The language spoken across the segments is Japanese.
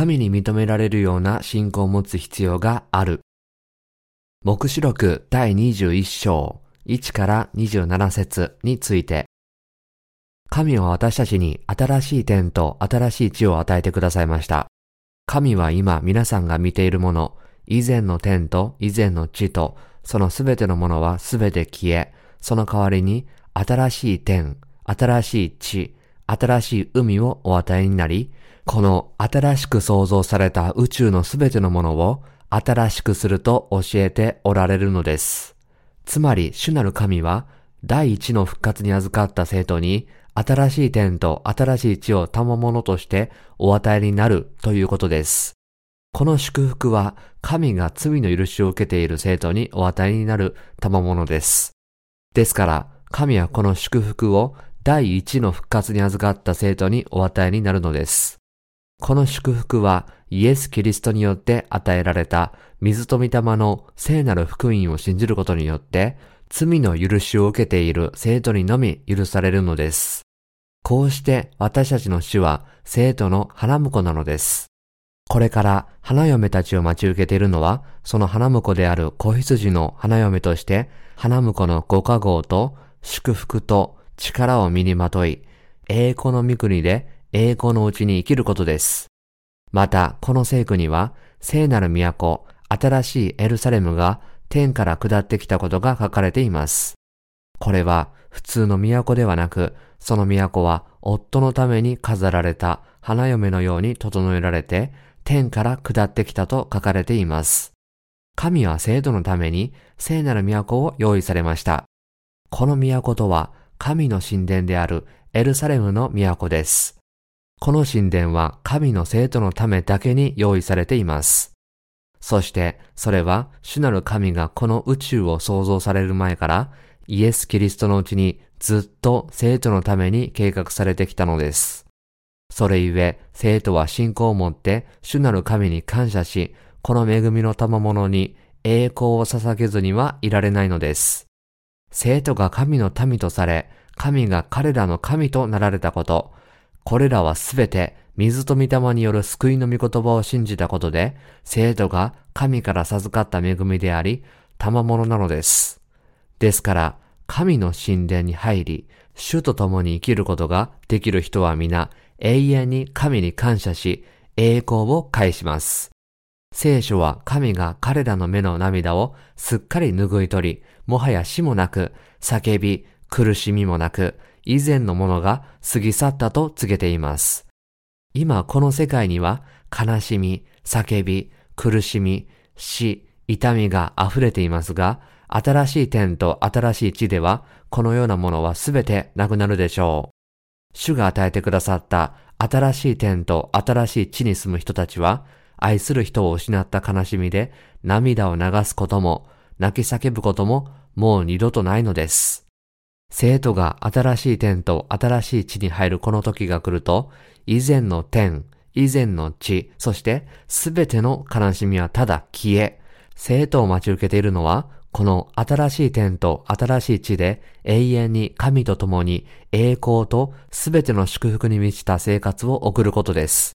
神に認められるような信仰を持つ必要がある。目視録第21章1から27節について、神は私たちに新しい天と新しい地を与えてくださいました。神は今皆さんが見ているもの、以前の天と以前の地と、そのすべてのものはすべて消え、その代わりに新しい天、新しい地、新しい海をお与えになり、この新しく創造された宇宙のすべてのものを新しくすると教えておられるのです。つまり主なる神は第一の復活に預かった生徒に新しい天と新しい地を賜物としてお与えになるということです。この祝福は神が罪の許しを受けている生徒にお与えになる賜物です。ですから神はこの祝福を第一の復活に預かった生徒にお与えになるのです。この祝福はイエス・キリストによって与えられた水と御霊の聖なる福音を信じることによって罪の許しを受けている生徒にのみ許されるのです。こうして私たちの主は生徒の花婿なのです。これから花嫁たちを待ち受けているのは、その花婿である子羊の花嫁として、花婿のご加護と祝福と力を身にまとい、栄光の御国で栄光のうちに生きることです。また、この聖句には、聖なる都、新しいエルサレムが天から下ってきたことが書かれています。これは普通の都ではなく、その都は夫のために飾られた花嫁のように整えられて、天から下ってきたと書かれています。神は生徒のために聖なる都を用意されました。この都とは神の神殿であるエルサレムの都です。この神殿は神の生徒のためだけに用意されています。そしてそれは主なる神がこの宇宙を創造される前からイエス・キリストのうちにずっと生徒のために計画されてきたのです。それゆえ生徒は信仰を持って主なる神に感謝し、この恵みの賜物に栄光を捧げずにはいられないのです。生徒が神の民とされ、神が彼らの神となられたこと、これらはすべて水と御霊による救いの御言葉を信じたことで、生徒が神から授かった恵みであり、賜物なのです。ですから、神の神殿に入り、主と共に生きることができる人は皆、永遠に神に感謝し、栄光を返します。聖書は神が彼らの目の涙をすっかり拭い取り、もはや死もなく、叫び、苦しみもなく、以前のものが過ぎ去ったと告げています。今この世界には悲しみ、叫び、苦しみ、死、痛みが溢れていますが、新しい天と新しい地では、このようなものはすべてなくなるでしょう。主が与えてくださった新しい天と新しい地に住む人たちは、愛する人を失った悲しみで涙を流すことも、泣き叫ぶことももう二度とないのです。生徒が新しい天と新しい地に入るこの時が来ると、以前の天、以前の地、そしてすべての悲しみはただ消え、生徒を待ち受けているのは、この新しい天と新しい地で永遠に神と共に栄光とすべての祝福に満ちた生活を送ることです。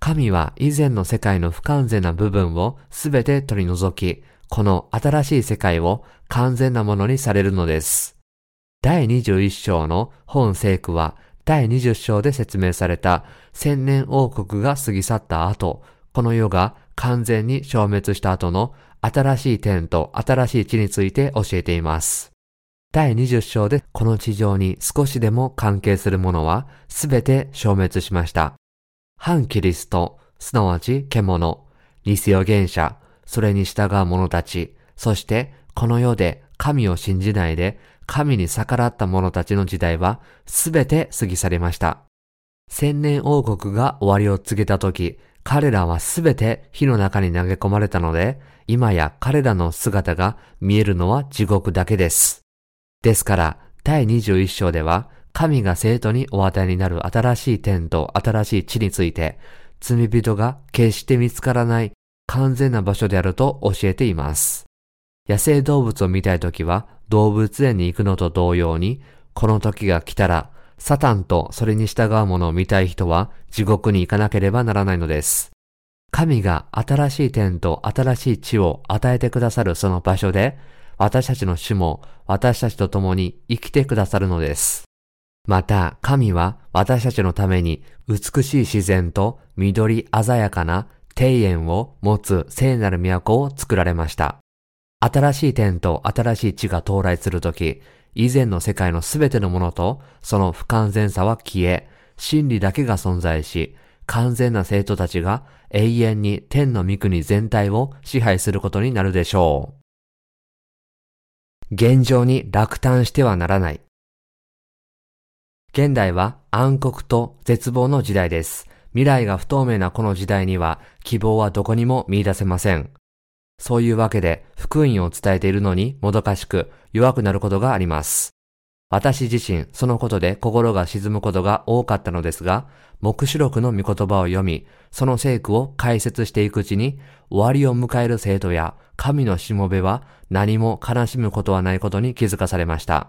神は以前の世界の不完全な部分をすべて取り除き、この新しい世界を完全なものにされるのです。第21章の本聖句は第20章で説明された千年王国が過ぎ去った後、この世が完全に消滅した後の新しい天と新しい地について教えています。第20章でこの地上に少しでも関係するものはすべて消滅しました。反キリスト、すなわち獣、偽予言者、それに従う者たち、そしてこの世で神を信じないで神に逆らった者たちの時代はすべて過ぎ去りました。千年王国が終わりを告げた時、彼らはすべて火の中に投げ込まれたので、今や彼らの姿が見えるのは地獄だけです。ですから、第21章では、神が生徒にお与えになる新しい天と新しい地について、罪人が決して見つからない完全な場所であると教えています。野生動物を見たいときは動物園に行くのと同様に、この時が来たら、サタンとそれに従うものを見たい人は地獄に行かなければならないのです。神が新しい天と新しい地を与えてくださるその場所で、私たちの主も私たちと共に生きてくださるのです。また、神は私たちのために美しい自然と緑鮮やかな庭園を持つ聖なる都を作られました。新しい天と新しい地が到来するとき、以前の世界のすべてのものとその不完全さは消え、真理だけが存在し、完全な生徒たちが永遠に天の御国全体を支配することになるでしょう。現状に落胆してはならない。現代は暗黒と絶望の時代です。未来が不透明なこの時代には希望はどこにも見出せません。そういうわけで福音を伝えているのにもどかしく弱くなることがあります。私自身そのことで心が沈むことが多かったのですが、目視録の御言葉を読み、その聖句を解説していくうちに、終わりを迎える生徒や神のしもべは何も悲しむことはないことに気づかされました。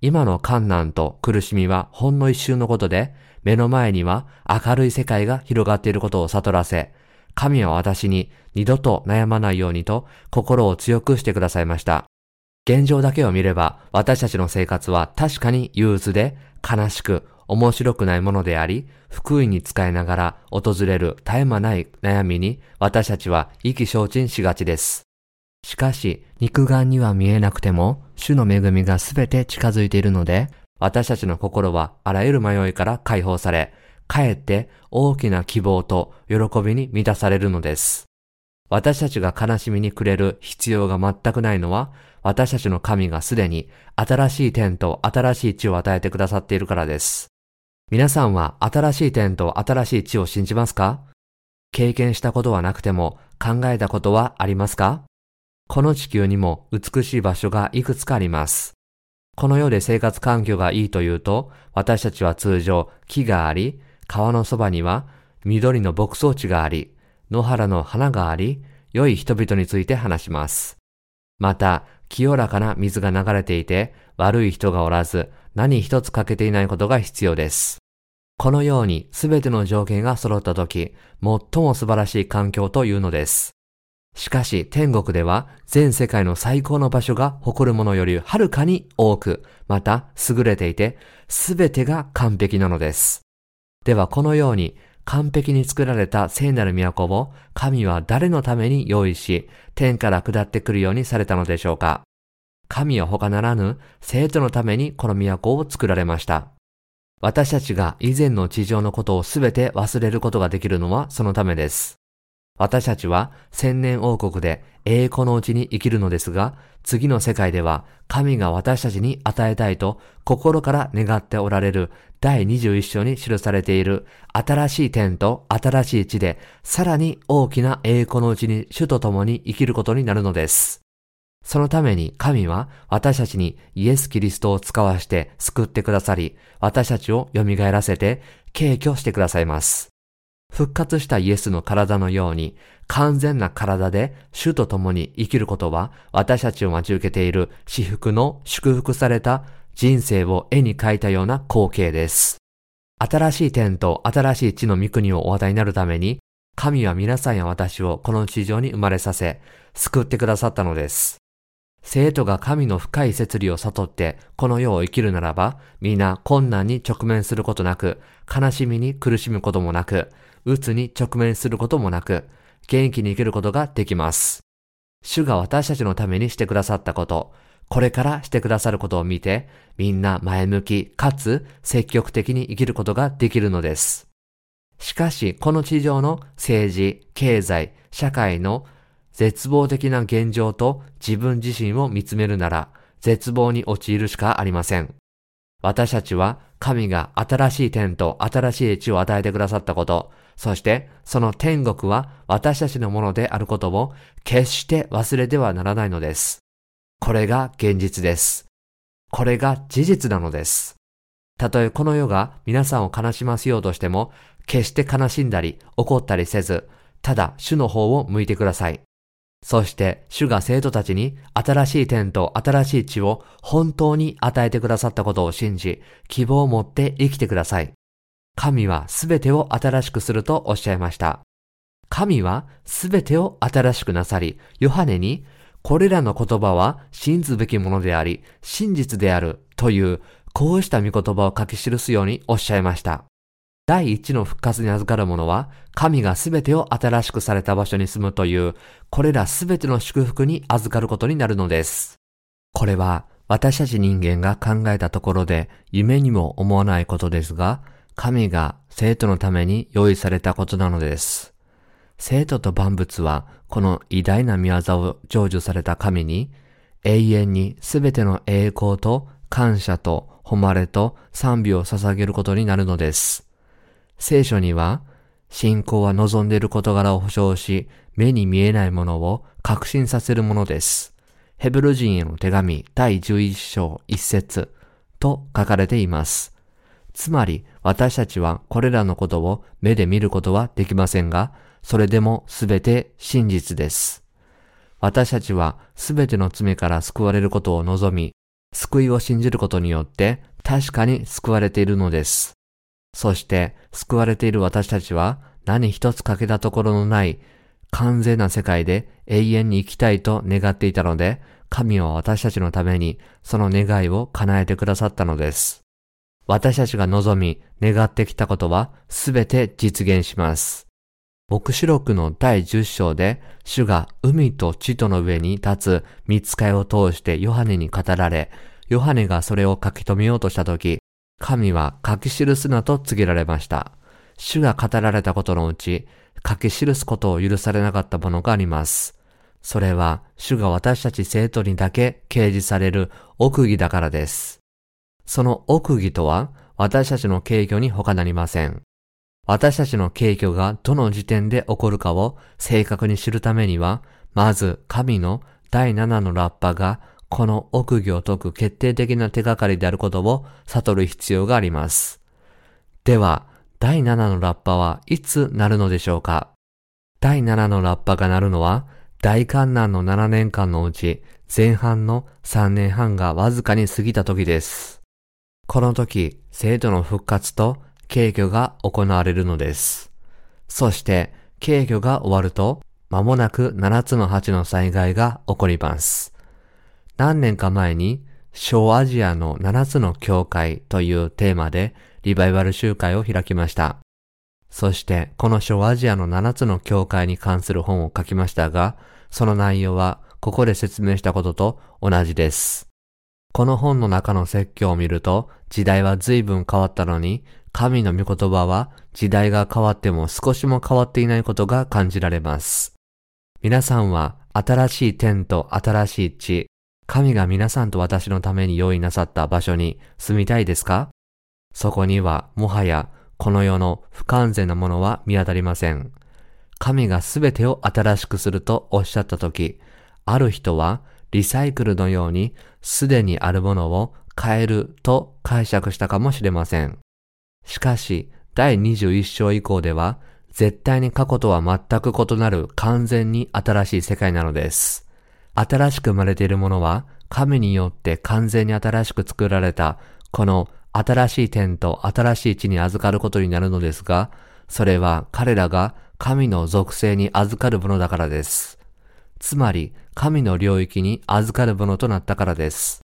今の困難と苦しみはほんの一瞬のことで、目の前には明るい世界が広がっていることを悟らせ、神は私に二度と悩まないようにと心を強くしてくださいました。現状だけを見れば私たちの生活は確かに憂鬱で悲しく面白くないものであり、福音に使いながら訪れる絶え間ない悩みに私たちは意気消沈しがちです。しかし、肉眼には見えなくても、主の恵みがすべて近づいているので、私たちの心はあらゆる迷いから解放され、かえって大きな希望と喜びに満たされるのです。私たちが悲しみに暮れる必要が全くないのは、私たちの神がすでに新しい天と新しい地を与えてくださっているからです。皆さんは新しい天と新しい地を信じますか？経験したことはなくても考えたことはありますか？この地球にも美しい場所がいくつかあります。この世で生活環境がいいというと、私たちは通常木があり、川のそばには緑の牧草地があり、野原の花があり、良い人々について話します。また、清らかな水が流れていて、悪い人がおらず、何一つ欠けていないことが必要です。このように全ての条件が揃ったとき、最も素晴らしい環境というのです。しかし天国では全世界の最高の場所が誇るものよりはるかに多く、また優れていて、全てが完璧なのです。ではこのように完璧に作られた聖なる都を神は誰のために用意し、天から下ってくるようにされたのでしょうか神は他ならぬ生徒のためにこの都を作られました。私たちが以前の地上のことをすべて忘れることができるのはそのためです。私たちは千年王国で栄光のうちに生きるのですが、次の世界では神が私たちに与えたいと心から願っておられる第21章に記されている新しい天と新しい地でさらに大きな栄光のうちに主と共に生きることになるのです。そのために神は私たちにイエス・キリストを使わして救ってくださり、私たちを蘇らせて敬虚してくださいます。復活したイエスの体のように完全な体で主と共に生きることは私たちを待ち受けている私服の祝福された人生を絵に描いたような光景です。新しい天と新しい地の御国をお与えになるために神は皆さんや私をこの地上に生まれさせ救ってくださったのです。生徒が神の深い摂理を悟ってこの世を生きるならば、皆困難に直面することなく、悲しみに苦しむこともなく、鬱に直面することもなく、元気に生きることができます。主が私たちのためにしてくださったこと、これからしてくださることを見て、みんな前向きかつ積極的に生きることができるのです。しかし、この地上の政治、経済、社会の絶望的な現状と自分自身を見つめるなら、絶望に陥るしかありません。私たちは神が新しい天と新しい地を与えてくださったこと、そしてその天国は私たちのものであることを決して忘れてはならないのです。これが現実です。これが事実なのです。たとえこの世が皆さんを悲しませようとしても、決して悲しんだり怒ったりせず、ただ主の方を向いてください。そして主が生徒たちに新しい天と新しい地を本当に与えてくださったことを信じ、希望を持って生きてください。神はすべてを新しくするとおっしゃいました。神はすべてを新しくなさり、ヨハネに、これらの言葉は信ずべきものであり、真実であるという、こうした見言葉を書き記すようにおっしゃいました。第一の復活に預かる者は、神がすべてを新しくされた場所に住むという、これらすべての祝福に預かることになるのです。これは、私たち人間が考えたところで夢にも思わないことですが、神が生徒のために用意されたことなのです。生徒と万物はこの偉大な見業を成就された神に永遠にすべての栄光と感謝と誉れと賛美を捧げることになるのです。聖書には信仰は望んでいる事柄を保証し目に見えないものを確信させるものです。ヘブル人への手紙第11章1節と書かれています。つまり私たちはこれらのことを目で見ることはできませんが、それでもすべて真実です。私たちはすべての罪から救われることを望み、救いを信じることによって確かに救われているのです。そして救われている私たちは何一つ欠けたところのない完全な世界で永遠に生きたいと願っていたので、神は私たちのためにその願いを叶えてくださったのです。私たちが望み、願ってきたことはすべて実現します。牧師録の第10章で、主が海と地との上に立つ見つかいを通してヨハネに語られ、ヨハネがそれを書き留めようとしたとき、神は書き記すなと告げられました。主が語られたことのうち、書き記すことを許されなかったものがあります。それは、主が私たち生徒にだけ掲示される奥義だからです。その奥義とは、私たちの敬虚に他なりません。私たちの敬虚がどの時点で起こるかを正確に知るためには、まず神の第7のラッパがこの奥義を解く決定的な手がかりであることを悟る必要があります。では、第7のラッパはいつなるのでしょうか？第7のラッパが鳴るのは、大観難の7年間のうち、前半の3年半がわずかに過ぎた時です。この時、生徒の復活と敬虚が行われるのです。そして、敬虚が終わると、間もなく7つの8の災害が起こります。何年か前に、小アジアの7つの教会というテーマでリバイバル集会を開きました。そしてこの小アジアの7つの教会に関する本を書きましたが、その内容はここで説明したことと同じです。この本の中の説教を見ると、時代は随分変わったのに、神の御言葉は時代が変わっても少しも変わっていないことが感じられます。皆さんは新しい天と新しい地、神が皆さんと私のために用意なさった場所に住みたいですか？そこにはもはやこの世の不完全なものは見当たりません。神がすべてを新しくするとおっしゃったとき、ある人はリサイクルのようにすでにあるものを変えると解釈したかもしれません。しかし、第21章以降では、絶対に過去とは全く異なる完全に新しい世界なのです。新しく生まれているものは、神によって完全に新しく作られた、この新しい天と新しい地に預かることになるのですが、それは彼らが神の属性に預かるものだからです。つまり、神の領域に預かるものとなったからです。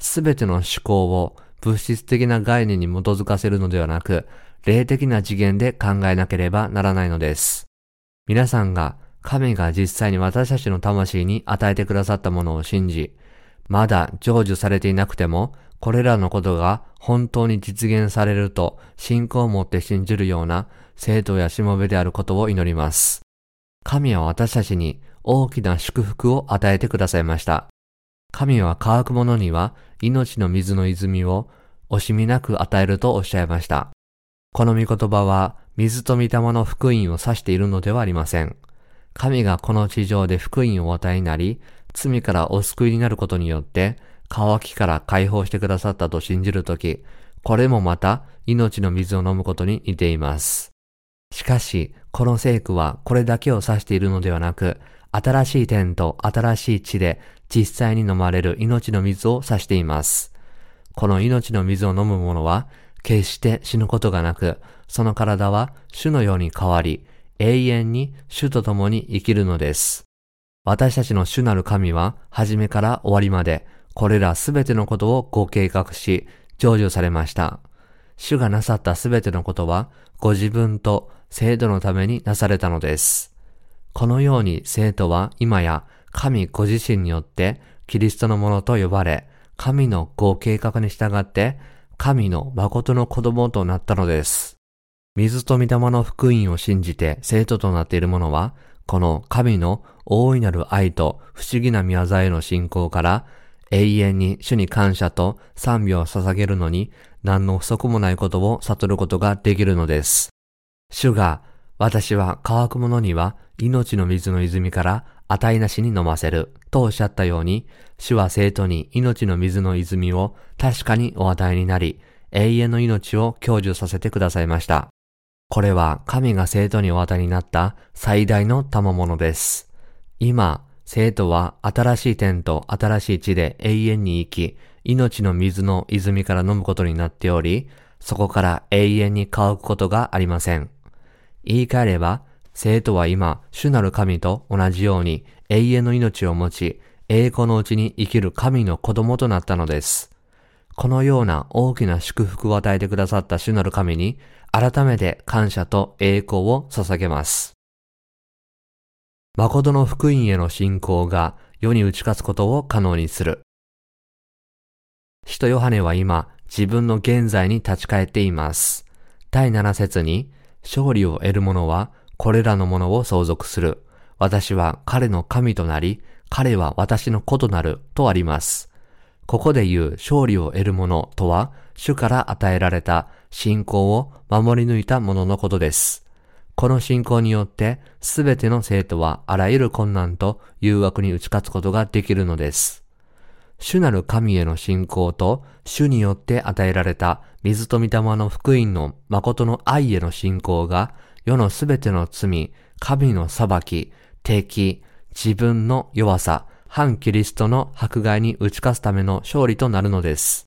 すべての思考を物質的な概念に基づかせるのではなく、霊的な次元で考えなければならないのです。皆さんが神が実際に私たちの魂に与えてくださったものを信じ、まだ成就されていなくても、これらのことが本当に実現されると信仰を持って信じるような生徒やしもべであることを祈ります。神は私たちに大きな祝福を与えてくださいました。神は乾く者には命の水の泉を惜しみなく与えるとおっしゃいました。この御言葉は水と御霊の福音を指しているのではありません。神がこの地上で福音をお与えになり、罪からお救いになることによって、渇きから解放してくださったと信じるとき、これもまた命の水を飲むことに似ています。しかし、この聖句はこれだけを指しているのではなく、新しい天と新しい地で実際に飲まれる命の水を指しています。この命の水を飲む者は決して死ぬことがなく、その体は主のように変わり、永遠に主と共に生きるのです。私たちの主なる神は、初めから終わりまで、これらすべてのことをご計画し、成就されました。主がなさったすべてのことは、ご自分と生徒のためになされたのです。このように生徒は今や神ご自身によってキリストのものと呼ばれ、神のご計画に従って神の誠の子供となったのです。水と御霊の福音を信じて生徒となっている者は、この神の大いなる愛と不思議な宮沢への信仰から永遠に主に感謝と賛美を捧げるのに何の不足もないことを悟ることができるのです。主が、私は乾く者には命の水の泉から値なしに飲ませるとおっしゃったように、主は生徒に命の水の泉を確かにお与えになり、永遠の命を享受させてくださいました。これは神が生徒にお与えになった最大の賜物です。今、生徒は新しい天と新しい地で永遠に生き、命の水の泉から飲むことになっており、そこから永遠に乾くことがありません。言い換えれば、生徒は今、主なる神と同じように永遠の命を持ち、栄光のうちに生きる神の子供となったのです。このような大きな祝福を与えてくださった主なる神に、改めて感謝と栄光を捧げます。誠の福音への信仰が世に打ち勝つことを可能にする。使徒ヨハネは今、自分の現在に立ち返っています。第7節に、勝利を得る者は、これらのものを相続する。私は彼の神となり、彼は私の子となるとあります。ここで言う勝利を得る者とは、主から与えられた信仰を守り抜いた者のことです。この信仰によって、すべての生徒はあらゆる困難と誘惑に打ち勝つことができるのです。主なる神への信仰と、主によって与えられた水と御霊の福音の誠の愛への信仰が、世のすべての罪、神の裁き、敵、自分の弱さ、反キリストの迫害に打ち勝つための勝利となるのです。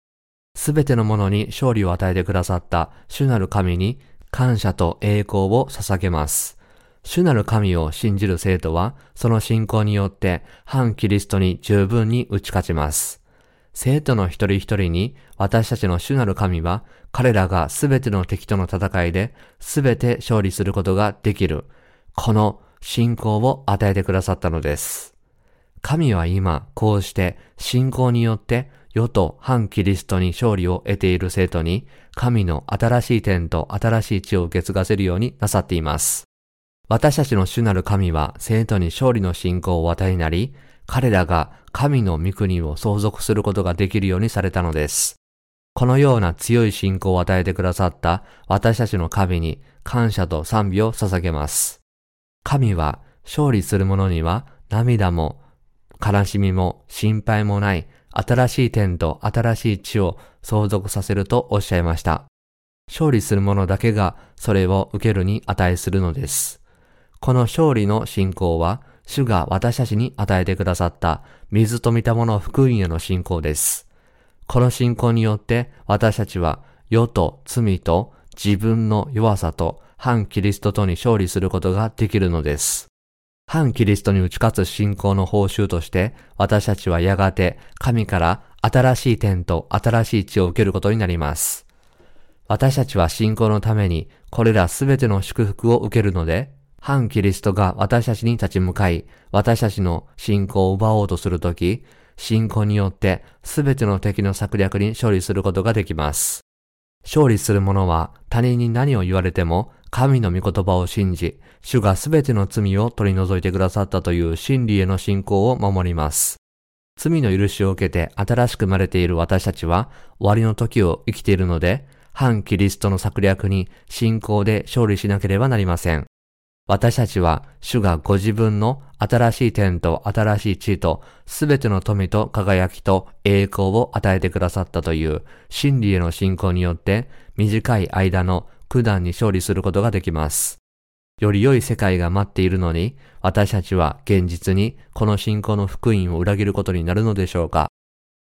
すべてのものに勝利を与えてくださった主なる神に感謝と栄光を捧げます。主なる神を信じる生徒は、その信仰によって反キリストに十分に打ち勝ちます。生徒の一人一人に私たちの主なる神は彼らがすべての敵との戦いですべて勝利することができる。この信仰を与えてくださったのです。神は今こうして信仰によって世と反キリストに勝利を得ている生徒に神の新しい点と新しい地を受け継がせるようになさっています。私たちの主なる神は生徒に勝利の信仰を与えなり、彼らが神の御国を相続することができるようにされたのです。このような強い信仰を与えてくださった私たちの神に感謝と賛美を捧げます。神は勝利する者には涙も悲しみも心配もない新しい天と新しい地を相続させるとおっしゃいました。勝利する者だけがそれを受けるに値するのです。この勝利の信仰は、主が私たちに与えてくださった水と見たもの福音への信仰です。この信仰によって私たちは世と罪と自分の弱さと反キリストとに勝利することができるのです。反キリストに打ち勝つ信仰の報酬として私たちはやがて神から新しい天と新しい地を受けることになります。私たちは信仰のためにこれらすべての祝福を受けるので反キリストが私たちに立ち向かい、私たちの信仰を奪おうとするとき、信仰によってすべての敵の策略に勝利することができます。勝利する者は他人に何を言われても神の御言葉を信じ、主がすべての罪を取り除いてくださったという真理への信仰を守ります。罪の許しを受けて新しく生まれている私たちは終わりの時を生きているので、反キリストの策略に信仰で勝利しなければなりません。私たちは主がご自分の新しい天と新しい地とすべての富と輝きと栄光を与えてくださったという真理への信仰によって短い間の苦難に勝利することができます。より良い世界が待っているのに私たちは現実にこの信仰の福音を裏切ることになるのでしょうか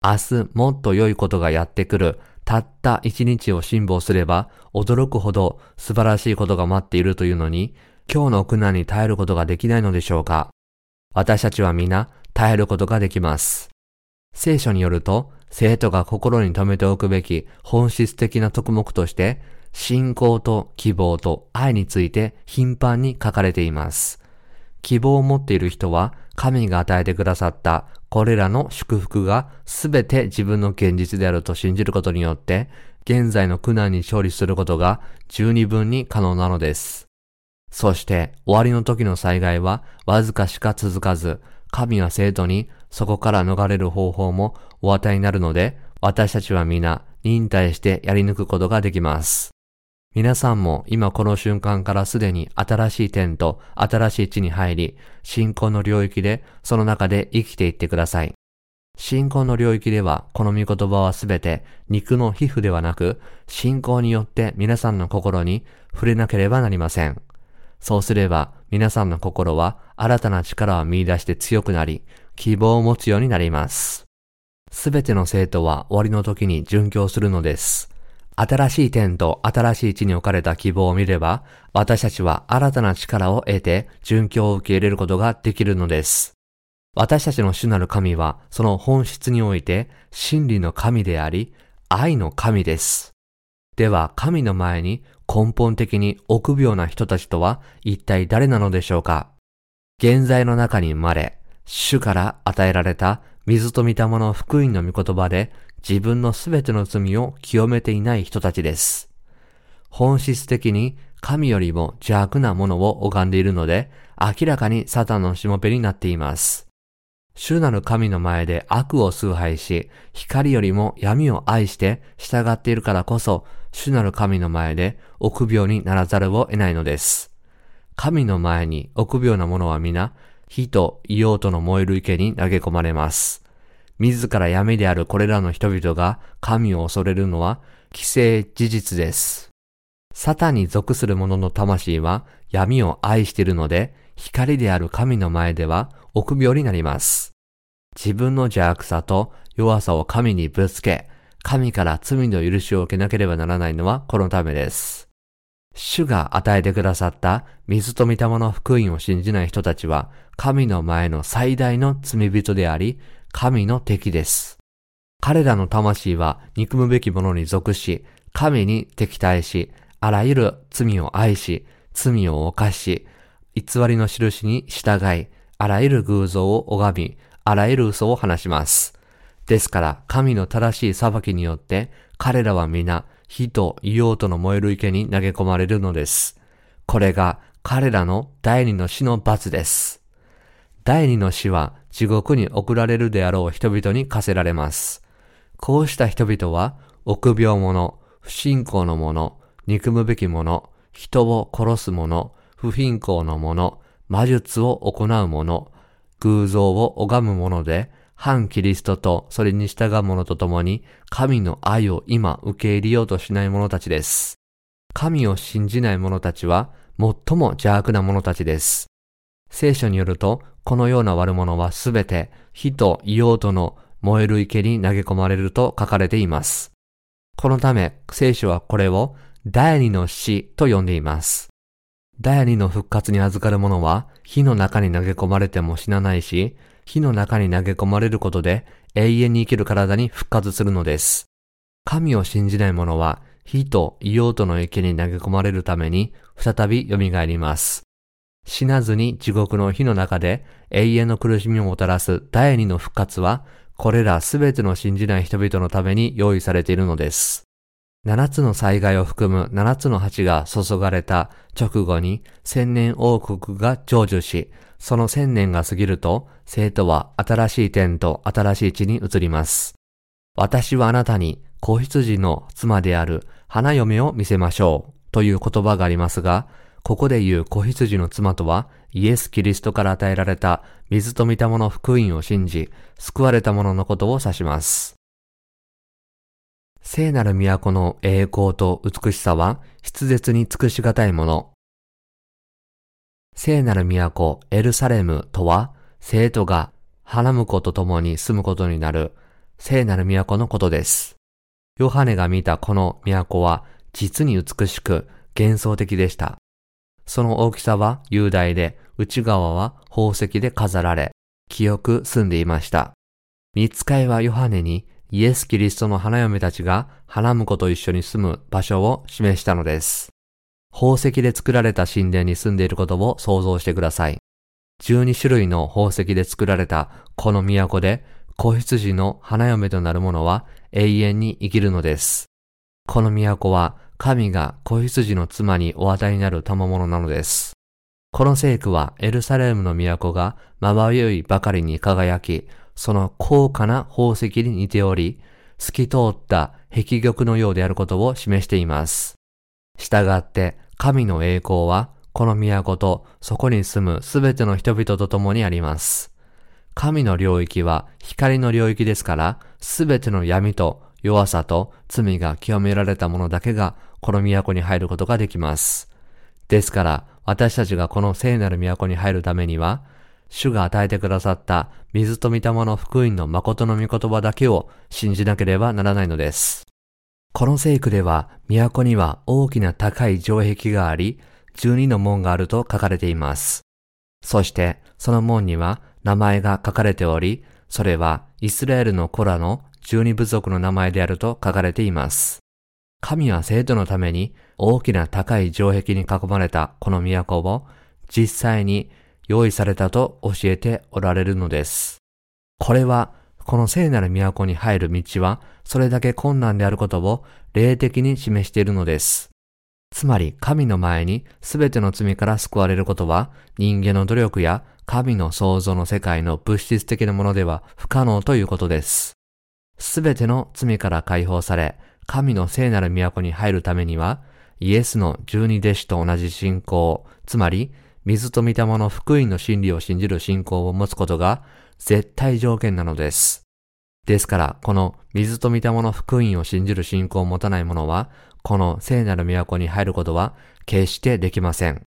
明日もっと良いことがやってくるたった一日を辛抱すれば驚くほど素晴らしいことが待っているというのに今日の苦難に耐えることができないのでしょうか？私たちは皆耐えることができます。聖書によると、生徒が心に留めておくべき本質的な特目として、信仰と希望と愛について頻繁に書かれています。希望を持っている人は、神が与えてくださったこれらの祝福がすべて自分の現実であると信じることによって、現在の苦難に勝利することが十二分に可能なのです。そして終わりの時の災害はわずかしか続かず、神は生徒にそこから逃れる方法もお与えになるので、私たちは皆忍耐してやり抜くことができます。皆さんも今この瞬間からすでに新しい点と新しい地に入り、信仰の領域でその中で生きていってください。信仰の領域ではこの御言葉はすべて肉の皮膚ではなく、信仰によって皆さんの心に触れなければなりません。そうすれば皆さんの心は新たな力を見出して強くなり、希望を持つようになります。すべての生徒は終わりの時に殉教するのです。新しい点と新しい地に置かれた希望を見れば、私たちは新たな力を得て殉教を受け入れることができるのです。私たちの主なる神は、その本質において真理の神であり、愛の神です。では、神の前に根本的に臆病な人たちとは一体誰なのでしょうか？現在の中に生まれ、主から与えられた水と御霊の福音の御言葉で自分のすべての罪を清めていない人たちです。本質的に神よりも邪悪なものを拝んでいるので、明らかにサタンのしもべになっています。主なる神の前で悪を崇拝し、光よりも闇を愛して従っているからこそ、主なる神の前で臆病にならざるを得ないのです。神の前に臆病な者は皆、火と硫黄との燃える池に投げ込まれます。自ら闇であるこれらの人々が神を恐れるのは、既成事実です。サタンに属する者の魂は闇を愛しているので、光である神の前では臆病になります。自分の邪悪さと弱さを神にぶつけ、神から罪の許しを受けなければならないのはこのためです。主が与えてくださった水と御霊の福音を信じない人たちは、神の前の最大の罪人であり、神の敵です。彼らの魂は憎むべきものに属し、神に敵対し、あらゆる罪を愛し、罪を犯し、偽りの印に従い、あらゆる偶像を拝み、あらゆる嘘を話します。ですから、神の正しい裁きによって、彼らは皆、火と硫黄との燃える池に投げ込まれるのです。これが彼らの第二の死の罰です。第二の死は地獄に送られるであろう人々に課せられます。こうした人々は、臆病者、不信仰の者、憎むべき者、人を殺す者、不貧困の者、魔術を行う者、偶像を拝む者で、反キリストとそれに従う者と共に、神の愛を今受け入れようとしない者たちです。神を信じない者たちは、最も邪悪な者たちです。聖書によると、このような悪者はすべて火と硫黄との燃える池に投げ込まれると書かれています。このため、聖書はこれを第二の死と呼んでいます。第二の復活に預かる者は火の中に投げ込まれても死なないし、火の中に投げ込まれることで永遠に生きる体に復活するのです。神を信じない者は火と硫黄との池に投げ込まれるために再び蘇ります。死なずに地獄の火の中で永遠の苦しみをもたらす第二の復活は、これらすべての信じない人々のために用意されているのです。七つの災害を含む七つの鉢が注がれた直後に千年王国が成就し、その千年が過ぎると、生徒は新しい天と新しい地に移ります。私はあなたに子羊の妻である花嫁を見せましょうという言葉がありますが、ここで言う子羊の妻とは、イエス・キリストから与えられた水と御霊の福音を信じ、救われた者のことを指します。聖なる都の栄光と美しさは、筆舌に尽くしがたいもの。聖なる都、エルサレムとは、生徒が花婿と共に住むことになる聖なる都のことです。ヨハネが見たこの都は、実に美しく幻想的でした。その大きさは雄大で、内側は宝石で飾られ、清く住んでいました。見つかいはヨハネにイエス・キリストの花嫁たちが花婿と一緒に住む場所を示したのです。宝石で作られた神殿に住んでいることを想像してください。12種類の宝石で作られたこの都で子羊の花嫁となる者は永遠に生きるのです。この都は神が子羊の妻にお与えになる賜物なのです。この聖句はエルサレムの都がまばゆいばかりに輝き、その高価な宝石に似ており、透き通った壁玉のようであることを示しています。したがって、神の栄光は、この都とそこに住むすべての人々と共にあります。神の領域は光の領域ですから、すべての闇と弱さと罪が清められた者だけがこの都に入ることができます。ですから、私たちがこの聖なる都に入るためには、主が与えてくださった水と御霊の福音の誠の御言葉だけを信じなければならないのです。この聖句では、都には大きな高い城壁があり、12の門があると書かれています。そして、その門には名前が書かれており、それはイスラエルの子らの12部族の名前であると書かれています。神は生徒のために大きな高い城壁に囲まれたこの都を実際に用意されたと教えておられるのです。これは、この聖なる都に入る道は、それだけ困難であることを霊的に示しているのです。つまり、神の前に全ての罪から救われることは、人間の努力や神の創造の世界の物質的なものでは不可能ということです。すべての罪から解放され、神の聖なる都に入るためには、イエスの十二弟子と同じ信仰、つまり水と御霊の福音の真理を信じる信仰を持つことが絶対条件なのです。ですから、この水と御霊の福音を信じる信仰を持たない者は、この聖なる都に入ることは決してできません。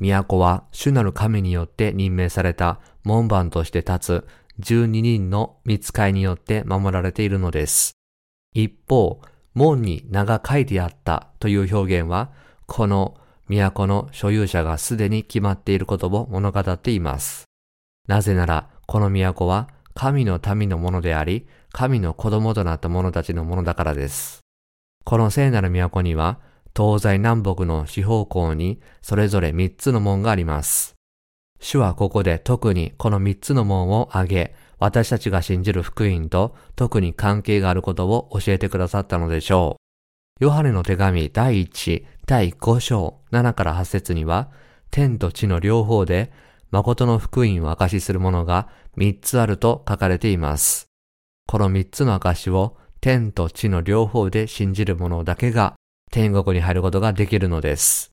都は主なる神によって任命された門番として立つ12人の見つかいによって守られているのです。一方、門に名が書いてあったという表現は、この都の所有者がすでに決まっていることを物語っています。なぜなら、この都は神の民のものであり、神の子供となった者たちのものだからです。この聖なる都には、東西南北の四方向にそれぞれ三つの門があります。主はここで特にこの三つの門を挙げ、私たちが信じる福音と特に関係があることを教えてくださったのでしょう。ヨハネの手紙第1、第5章7から8節には、天と地の両方で誠の福音を証しするものが3つあると書かれています。この3つの証を天と地の両方で信じる者だけが天国に入ることができるのです。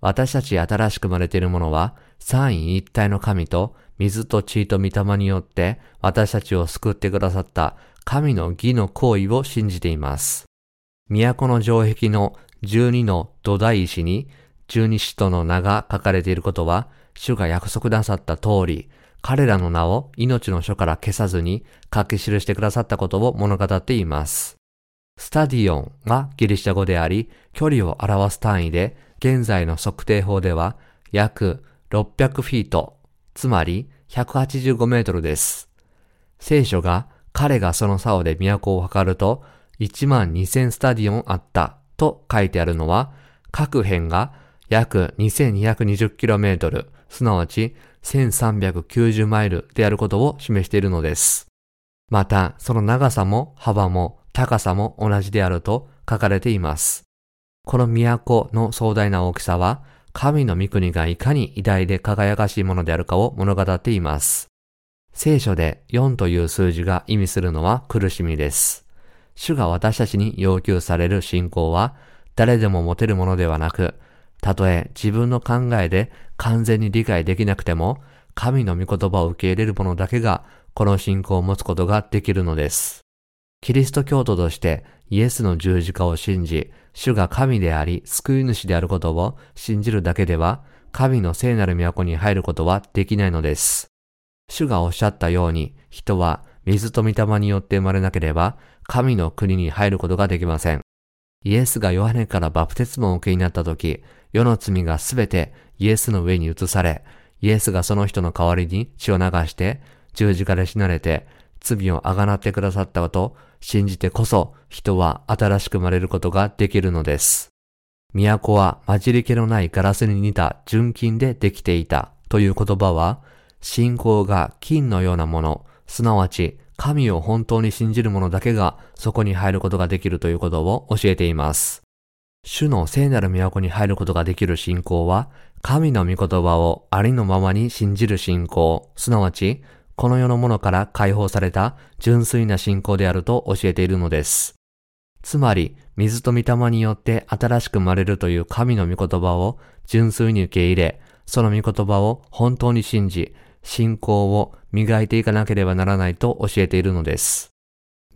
私たち新しく生まれている者は三位一体の神と水と地と御霊によって私たちを救ってくださった神の義の行為を信じています。都の城壁の12の土台石に十二使徒の名が書かれていることは、主が約束なさった通り、彼らの名を命の書から消さずに書き記してくださったことを物語っています。スタディオンがギリシャ語であり、距離を表す単位で、現在の測定法では約600フィート、つまり185メートルです。聖書が彼がその竿で都を測ると1万2000スタディオンあったと書いてあるのは、各辺が約 2220km、すなわち1390マイルであることを示しているのです。また、その長さも幅も高さも同じであると書かれています。この都の壮大な大きさは、神の御国がいかに偉大で輝かしいものであるかを物語っています。聖書で4という数字が意味するのは苦しみです。主が私たちに要求される信仰は、誰でも持てるものではなく、たとえ自分の考えで完全に理解できなくても、神の御言葉を受け入れる者だけが、この信仰を持つことができるのです。キリスト教徒としてイエスの十字架を信じ、主が神であり救い主であることを信じるだけでは、神の聖なる都に入ることはできないのです。主がおっしゃったように、人は水と御霊によって生まれなければ、神の国に入ることができません。イエスがヨハネからバプテスマを受けになった時、世の罪がすべてイエスの上に移され、イエスがその人の代わりに血を流して十字架で死なれて罪をあがなってくださったと信じてこそ人は新しく生まれることができるのです。都は混じり気のないガラスに似た純金でできていたという言葉は信仰が金のようなもの、すなわち神を本当に信じる者だけがそこに入ることができるということを教えています。主の聖なる都に入ることができる信仰は、神の御言葉をありのままに信じる信仰、すなわち、この世のものから解放された純粋な信仰であると教えているのです。つまり、水と御霊によって新しく生まれるという神の御言葉を純粋に受け入れ、その御言葉を本当に信じ、信仰を磨いていかなければならないと教えているのです。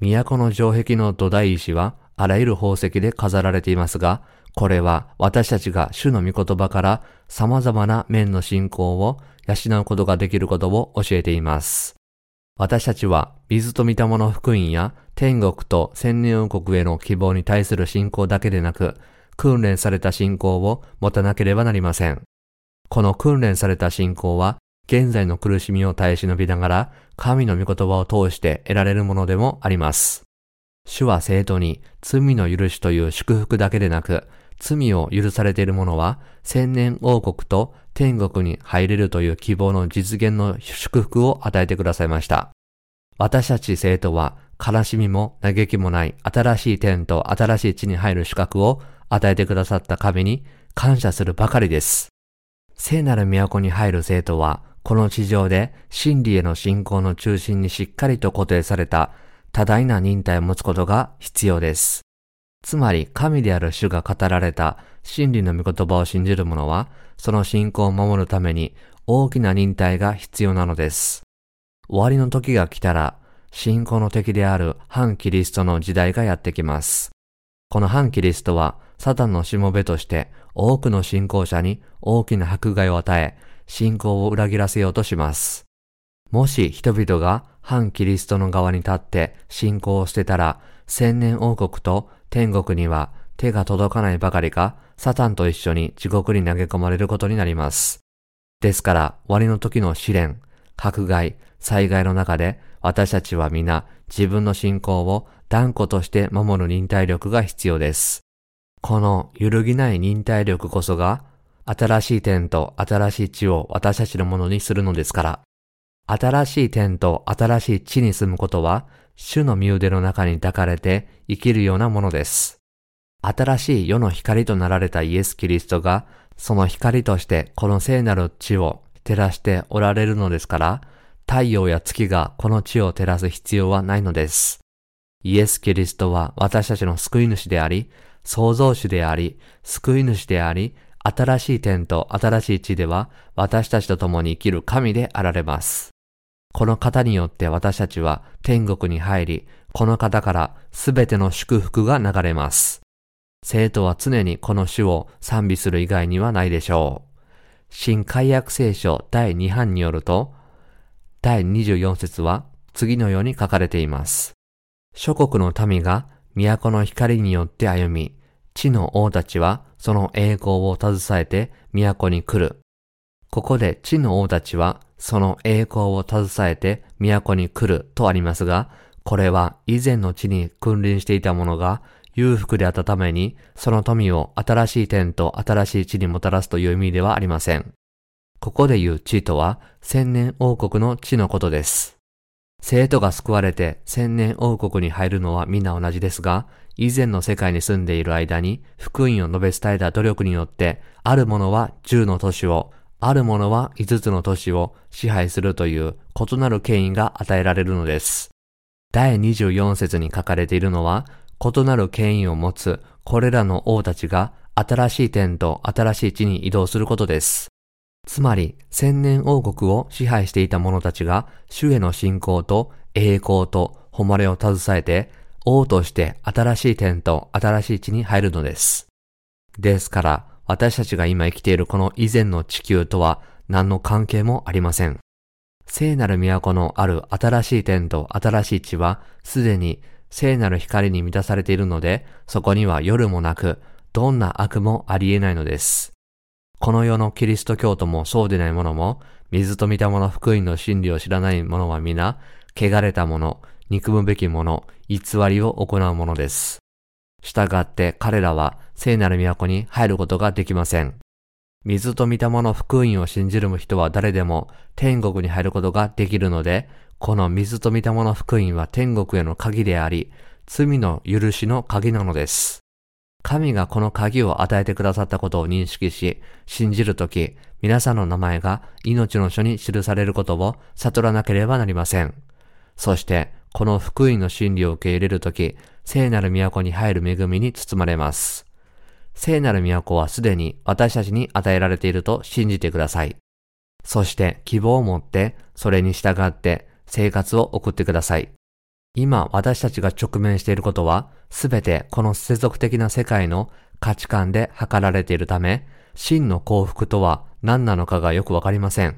都の城壁の土台石はあらゆる宝石で飾られていますが、これは私たちが主の御言葉から様々な面の信仰を養うことができることを教えています。私たちは水と御霊の福音や天国と千年王国への希望に対する信仰だけでなく、訓練された信仰を持たなければなりません。この訓練された信仰は現在の苦しみを耐え忍びながら、神の御言葉を通して得られるものでもあります。主は生徒に罪の許しという祝福だけでなく、罪を許されている者は千年王国と天国に入れるという希望の実現の祝福を与えてくださいました。私たち生徒は悲しみも嘆きもない新しい天と新しい地に入る資格を与えてくださった神に感謝するばかりです。聖なる都に入る生徒はこの地上で真理への信仰の中心にしっかりと固定された多大な忍耐を持つことが必要です。つまり神である主が語られた真理の御言葉を信じる者は、その信仰を守るために大きな忍耐が必要なのです。終わりの時が来たら、信仰の敵である反キリストの時代がやってきます。この反キリストは、サタンのしもべとして多くの信仰者に大きな迫害を与え、信仰を裏切らせようとします。もし人々が反キリストの側に立って信仰を捨てたら、千年王国と天国には手が届かないばかりか、サタンと一緒に地獄に投げ込まれることになります。ですから、終わりの時の試練、迫害、災害の中で、私たちは皆自分の信仰を断固として守る忍耐力が必要です。この揺るぎない忍耐力こそが新しい天と新しい地を私たちのものにするのですから。新しい天と新しい地に住むことは、主の身腕の中に抱かれて生きるようなものです。新しい世の光となられたイエス・キリストが、その光としてこの聖なる地を照らしておられるのですから、太陽や月がこの地を照らす必要はないのです。イエス・キリストは私たちの救い主であり、創造主であり、救い主であり、新しい天と新しい地では私たちと共に生きる神であられます。この方によって私たちは天国に入り、この方からすべての祝福が流れます。生徒は常にこの主を賛美する以外にはないでしょう。新海約聖書第2版によると、第24節は次のように書かれています。諸国の民が都の光によって歩み、地の王たちはその栄光を携えて都に来る。ここで地の王たちはその栄光を携えて都に来るとありますが、これは以前の地に君臨していた者が裕福であったために、その富を新しい天と新しい地にもたらすという意味ではありません。ここで言う地とは千年王国の地のことです。生徒が救われて千年王国に入るのは皆同じですが、以前の世界に住んでいる間に福音を述べ伝えた努力によって、ある者は10の都市を、ある者は5つの都市を支配するという異なる権威が与えられるのです。第24節に書かれているのは、異なる権威を持つこれらの王たちが新しい天と新しい地に移動することです。つまり、千年王国を支配していた者たちが、主への信仰と栄光と誉れを携えて、王として新しい天と新しい地に入るのです。ですから、私たちが今生きているこの以前の地球とは何の関係もありません。聖なる都のある新しい天と新しい地は、すでに聖なる光に満たされているので、そこには夜もなく、どんな悪もありえないのです。この世のキリスト教徒もそうでない者も、水と御霊の福音の真理を知らない者は皆、汚れた者、憎むべき者、偽りを行う者です。従って彼らは聖なる都に入ることができません。水と御霊の福音を信じる人は誰でも天国に入ることができるので、この水と御霊の福音は天国への鍵であり、罪の許しの鍵なのです。神がこの鍵を与えてくださったことを認識し、信じるとき、皆さんの名前が命の書に記されることを悟らなければなりません。そして、この福音の真理を受け入れるとき、聖なる都に入る恵みに包まれます。聖なる都はすでに私たちに与えられていると信じてください。そして希望を持ってそれに従って生活を送ってください。今私たちが直面していることはすべてこの世俗的な世界の価値観で測られているため、真の幸福とは何なのかがよくわかりません。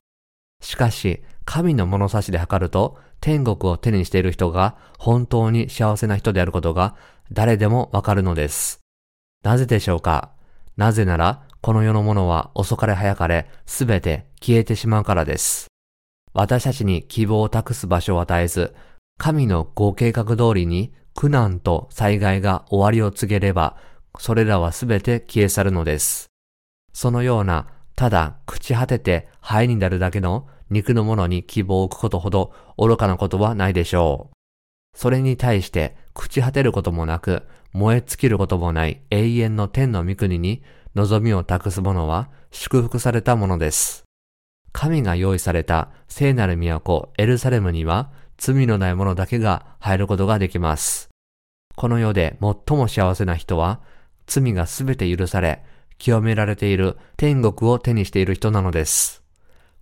しかし、神の物差しで測ると、天国を手にしている人が本当に幸せな人であることが誰でもわかるのです。なぜでしょうか？なぜなら、この世のものは遅かれ早かれすべて消えてしまうからです。私たちに希望を託す場所を与えず、神のご計画通りに苦難と災害が終わりを告げれば、それらはすべて消え去るのです。そのような、ただ朽ち果てて灰になるだけの肉のものに希望を置くことほど愚かなことはないでしょう。それに対して朽ち果てることもなく、燃え尽きることもない永遠の天の御国に望みを託す者は祝福されたものです。神が用意された聖なる都エルサレムには罪のない者だけが入ることができます。この世で最も幸せな人は罪がすべて許され、清められている天国を手にしている人なのです。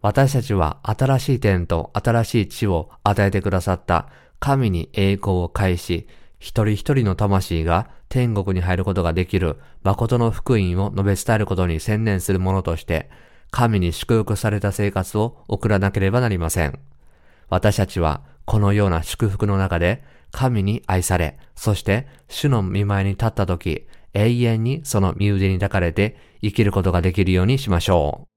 私たちは新しい天と新しい地を与えてくださった神に栄光を返し、一人一人の魂が天国に入ることができる誠の福音を述べ伝えることに専念する者として、神に祝福された生活を送らなければなりません。私たちはこのような祝福の中で神に愛され、そして主の見前に立った時、永遠にその身腕に抱かれて生きることができるようにしましょう。